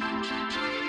Catherine